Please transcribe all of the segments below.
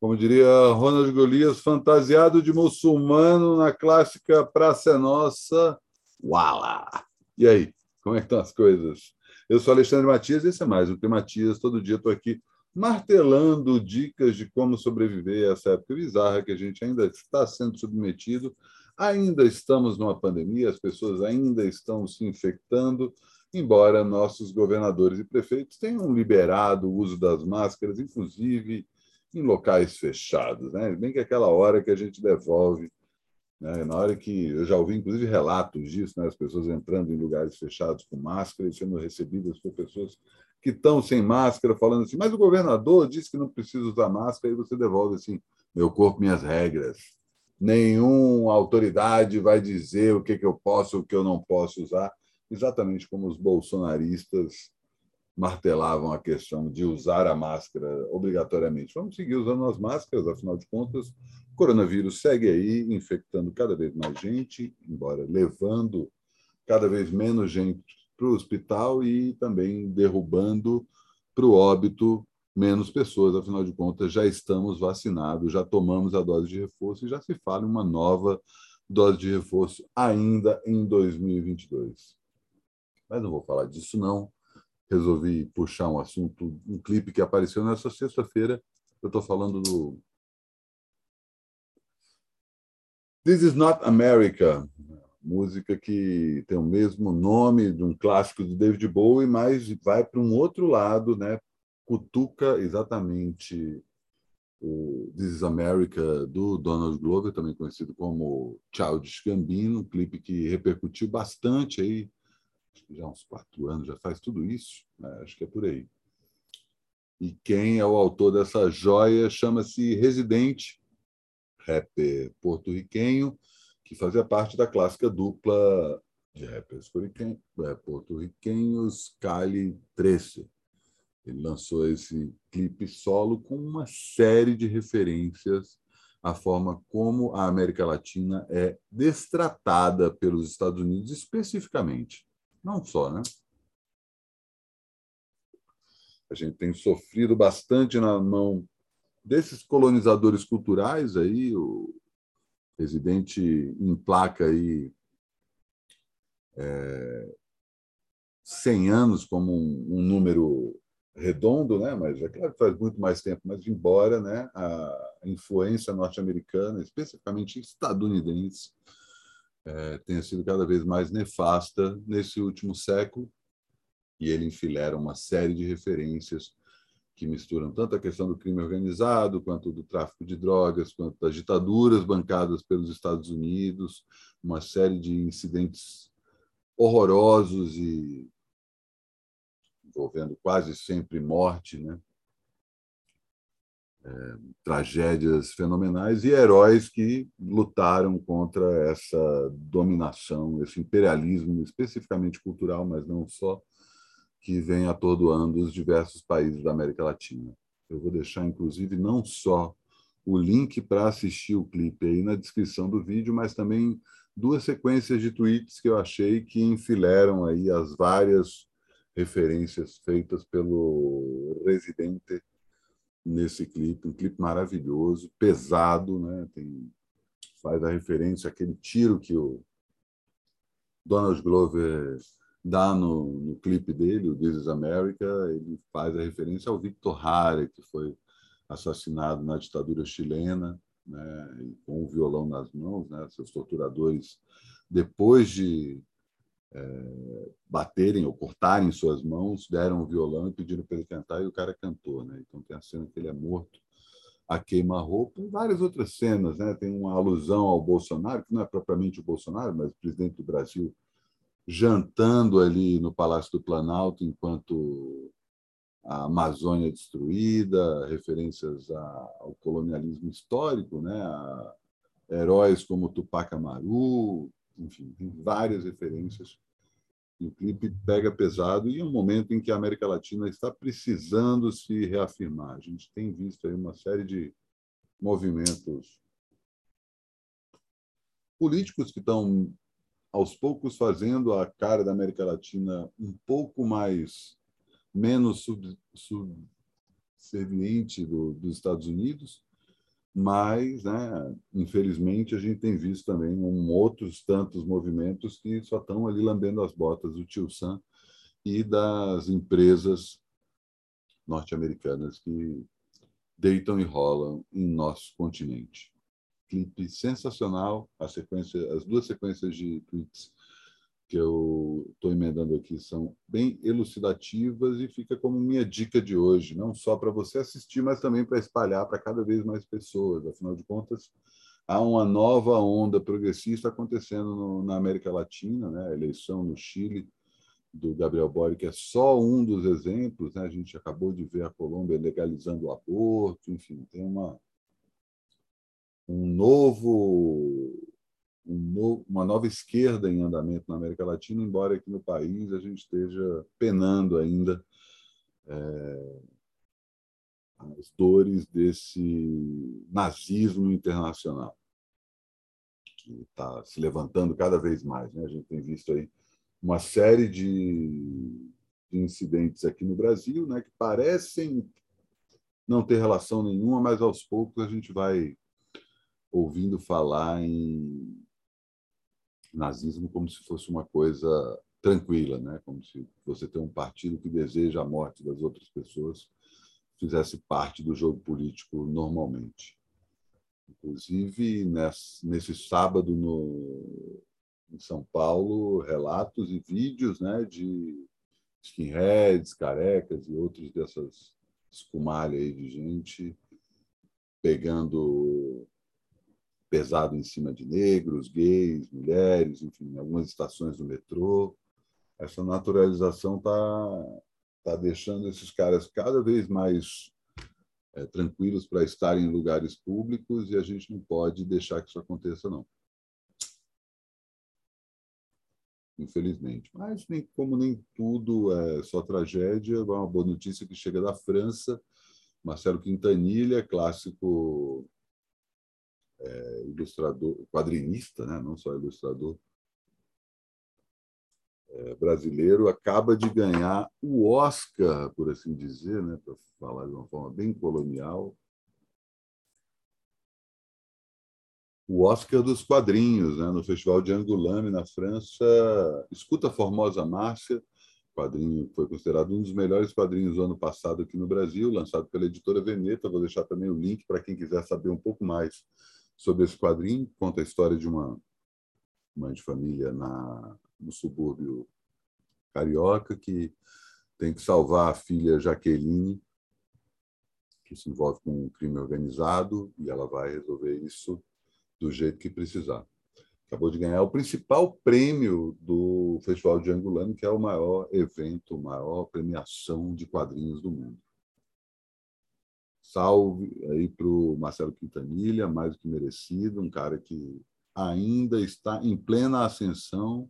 como diria Ronald Golias, fantasiado de muçulmano na clássica Praça Nossa. Uala! E aí, como é que estão as coisas? Eu sou Alexandre Matias e esse é mais o que Matias. Todo dia estou aqui martelando dicas de como sobreviver a essa época bizarra que a gente ainda está sendo submetido. Ainda estamos numa pandemia, as pessoas ainda estão se infectando, embora nossos governadores e prefeitos tenham liberado o uso das máscaras, inclusive em locais fechados, né? Bem que aquela hora que a gente devolve, né? na hora que eu já ouvi inclusive relatos disso, né? As pessoas entrando em lugares fechados com máscara e sendo recebidas por pessoas que estão sem máscara, falando assim: mas o governador disse que não precisa usar máscara, e você devolve assim: meu corpo, minhas regras. Nenhuma autoridade vai dizer o que, que eu posso, o que eu não posso usar, exatamente como os bolsonaristas martelavam a questão de usar a máscara obrigatoriamente. Vamos seguir usando as máscaras, afinal de contas, o coronavírus segue aí infectando cada vez mais gente, embora levando cada vez menos gente para o hospital e também derrubando para o óbito menos pessoas. Afinal de contas, já estamos vacinados, já tomamos a dose de reforço e já se fala em uma nova dose de reforço ainda em 2022. Mas não vou falar disso, não resolvi puxar um assunto, um clipe que apareceu nessa sexta-feira. Eu estou falando do This is Not America, música que tem o mesmo nome de um clássico de David Bowie, mas vai para um outro lado, né? Cutuca exatamente o This is America do Donald Glover, também conhecido como Childish Gambino, um clipe que repercutiu bastante aí já uns quatro anos, já faz tudo isso, né? acho que é por aí. E quem é o autor dessa joia chama-se Residente, rapper porto-riquenho, que fazia parte da clássica dupla de rappers é, porto-riquenhos Cali 13. Ele lançou esse clipe solo com uma série de referências à forma como a América Latina é destratada pelos Estados Unidos, especificamente. Não só, né? A gente tem sofrido bastante na mão desses colonizadores culturais aí, o presidente emplaca aí é, 100 anos como um, um, número redondo, né? mas é claro que faz muito mais tempo, mas embora né, a influência norte-americana, especificamente estadunidense, é, tenha sido cada vez mais nefasta nesse último século, e ele enfilera uma série de referências que misturam tanto a questão do crime organizado, quanto do tráfico de drogas, quanto das ditaduras bancadas pelos Estados Unidos, uma série de incidentes horrorosos e envolvendo quase sempre morte, né? É, tragédias fenomenais e heróis que lutaram contra essa dominação, esse imperialismo, especificamente cultural, mas não só, que vem atordoando os diversos países da América Latina. Eu vou deixar, inclusive, não só o link para assistir o clipe aí na descrição do vídeo, mas também duas sequências de tweets que eu achei que enfileiram aí as várias referências feitas pelo Residente nesse clipe, um clipe maravilhoso, pesado, né? Tem, faz a referência àquele tiro que o Donald Glover dá no, no clipe dele, o This is America, ele faz a referência ao Victor Hare, que foi assassinado na ditadura chilena, né, com o violão nas mãos, né, seus torturadores, depois de baterem ou cortarem suas mãos, deram o violão e pediram para ele cantar, e o cara cantou. Né? Então tem a cena que ele é morto a queima-roupa, e várias outras cenas. Né? Tem uma alusão ao Bolsonaro, que não é propriamente o Bolsonaro, mas o presidente do Brasil jantando ali no Palácio do Planalto enquanto a Amazônia é destruída, referências ao colonialismo histórico, né? a heróis como Tupac Amaru, enfim, tem várias referências. E o clipe pega pesado e é um momento em que a América Latina está precisando se reafirmar. A gente tem visto aí uma série de movimentos políticos que estão aos poucos fazendo a cara da América Latina um pouco mais menos sub, subserviente do, dos Estados Unidos mas, né, infelizmente, a gente tem visto também um, outros tantos movimentos que só estão ali lambendo as botas do Tio Sam e das empresas norte-americanas que deitam e rolam em nosso continente. Clipe sensacional, a sequência, as duas sequências de tweets que eu estou emendando aqui são bem elucidativas e fica como minha dica de hoje, não só para você assistir, mas também para espalhar para cada vez mais pessoas. Afinal de contas, há uma nova onda progressista acontecendo no, na América Latina, né? a eleição no Chile do Gabriel Boric é só um dos exemplos. Né? A gente acabou de ver a Colômbia legalizando o aborto, enfim, tem uma, um novo uma nova esquerda em andamento na América Latina, embora aqui no país a gente esteja penando ainda é, as dores desse nazismo internacional que está se levantando cada vez mais. Né? A gente tem visto aí uma série de, de incidentes aqui no Brasil né, que parecem não ter relação nenhuma, mas aos poucos a gente vai ouvindo falar em nazismo como se fosse uma coisa tranquila, né? como se você tem um partido que deseja a morte das outras pessoas fizesse parte do jogo político normalmente. Inclusive, nesse, nesse sábado no, em São Paulo, relatos e vídeos né, de skinheads, carecas e outros dessas escumalha aí de gente pegando pesado em cima de negros, gays, mulheres, enfim, algumas estações do metrô. Essa naturalização está tá deixando esses caras cada vez mais é, tranquilos para estarem em lugares públicos e a gente não pode deixar que isso aconteça, não. Infelizmente. Mas, nem, como nem tudo é só tragédia, uma boa notícia que chega da França. Marcelo Quintanilha, clássico é, ilustrador, quadrinista, né? não só ilustrador é, brasileiro, acaba de ganhar o Oscar, por assim dizer, né? para falar de uma forma bem colonial, o Oscar dos quadrinhos, né? no Festival de Angoulême, na França. Escuta a Formosa Márcia, quadrinho que foi considerado um dos melhores quadrinhos do ano passado aqui no Brasil, lançado pela editora Veneta. Vou deixar também o link para quem quiser saber um pouco mais sobre esse quadrinho. Conta a história de uma mãe de família na, no subúrbio carioca que tem que salvar a filha Jaqueline, que se envolve com um crime organizado, e ela vai resolver isso do jeito que precisar. Acabou de ganhar o principal prêmio do Festival de Angulano, que é o maior evento, maior premiação de quadrinhos do mundo. Salve aí para o Marcelo Quintanilha, mais do que merecido, um cara que ainda está em plena ascensão.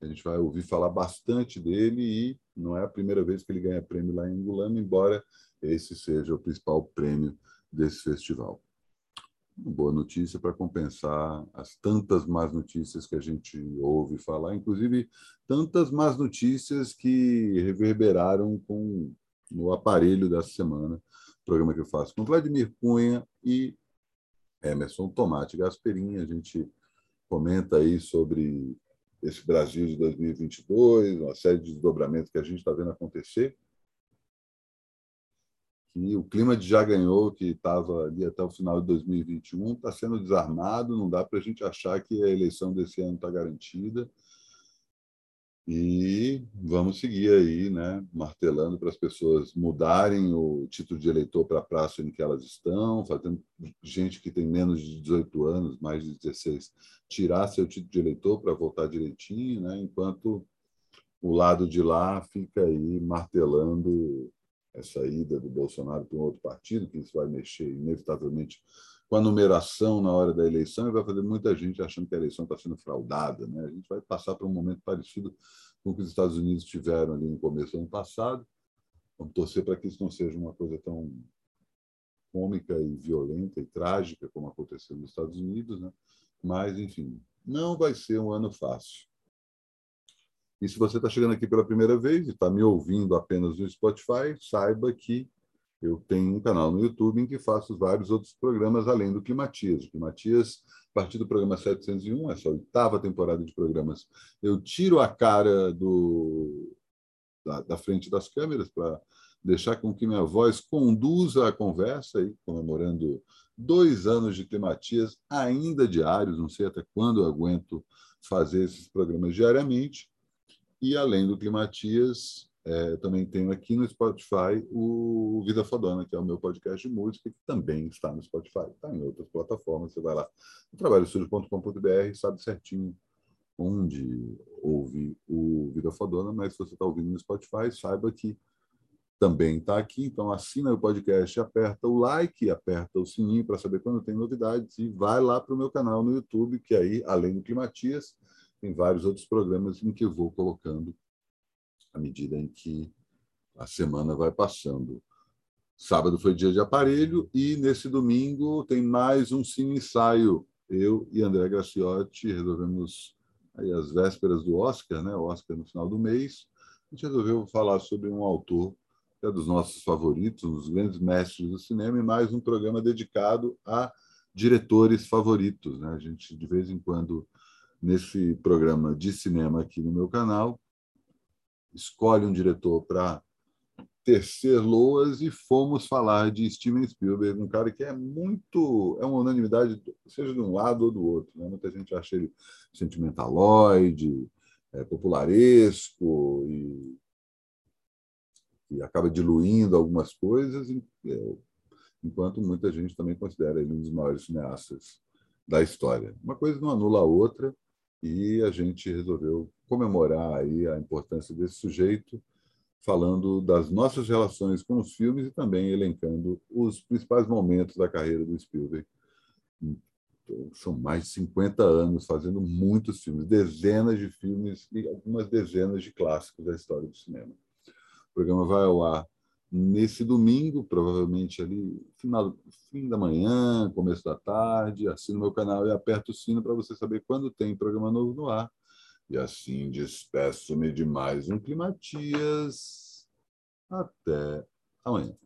A gente vai ouvir falar bastante dele e não é a primeira vez que ele ganha prêmio lá em Angulano, embora esse seja o principal prêmio desse festival. Uma boa notícia para compensar as tantas más notícias que a gente ouve falar, inclusive tantas más notícias que reverberaram com o aparelho dessa semana programa que eu faço com Vladimir Cunha e Emerson Tomate Gasperini. A gente comenta aí sobre esse Brasil de 2022, uma série de desdobramentos que a gente está vendo acontecer. E o clima de já ganhou, que estava ali até o final de 2021, está sendo desarmado. Não dá para a gente achar que a eleição desse ano está garantida. E vamos seguir aí, né, martelando para as pessoas mudarem o título de eleitor para a praça em que elas estão, fazendo gente que tem menos de 18 anos, mais de 16, tirar seu título de eleitor para votar direitinho, né, enquanto o lado de lá fica aí martelando essa ida do Bolsonaro para um outro partido, que isso vai mexer inevitavelmente com a numeração na hora da eleição e vai fazer muita gente achando que a eleição está sendo fraudada. Né? A gente vai passar por um momento parecido com o que os Estados Unidos tiveram ali no começo do ano passado. Vamos torcer para que isso não seja uma coisa tão cômica e violenta e trágica como aconteceu nos Estados Unidos, né? mas, enfim, não vai ser um ano fácil. E se você está chegando aqui pela primeira vez e está me ouvindo apenas no Spotify, saiba que eu tenho um canal no YouTube em que faço vários outros programas além do Climatias. O Climatias, a partir do programa 701, essa oitava temporada de programas, eu tiro a cara do, da, da frente das câmeras para deixar com que minha voz conduza a conversa, aí, comemorando dois anos de Climatias, ainda diários, não sei até quando eu aguento fazer esses programas diariamente. E, além do Climatias, é, também tenho aqui no Spotify o Vida Fodona, que é o meu podcast de música, que também está no Spotify. Está em outras plataformas, você vai lá no trabalhostudio.com.br sabe certinho onde ouve o Vida Fodona, mas se você está ouvindo no Spotify, saiba que também está aqui. Então, assina o podcast, aperta o like, aperta o sininho para saber quando tem novidades e vai lá para o meu canal no YouTube, que aí, além do Climatias, tem vários outros programas em que eu vou colocando à medida em que a semana vai passando. Sábado foi dia de aparelho e nesse domingo tem mais um cine ensaio. Eu e André Graciotti resolvemos aí as vésperas do Oscar, né? O Oscar no final do mês. A gente resolveu falar sobre um autor que é dos nossos favoritos, um dos grandes mestres do cinema, e mais um programa dedicado a diretores favoritos. Né? A gente, de vez em quando, nesse programa de cinema aqui no meu canal, escolhe um diretor para tecer loas e fomos falar de Steven Spielberg, um cara que é muito, é uma unanimidade, seja de um lado ou do outro. Né? Muita gente acha ele sentimentaloide, é, popularesco e, e acaba diluindo algumas coisas, é, enquanto muita gente também considera ele um dos maiores cineastas da história. Uma coisa não anula a outra e a gente resolveu comemorar aí a importância desse sujeito, falando das nossas relações com os filmes e também elencando os principais momentos da carreira do Spielberg. Então, são mais de 50 anos fazendo muitos filmes, dezenas de filmes e algumas dezenas de clássicos da história do cinema. O programa vai ao ar nesse domingo, provavelmente ali final fim da manhã, começo da tarde. Assina o meu canal e aperta o sino para você saber quando tem programa novo no ar. E assim despeço-me de mais um Climatias. Até amanhã.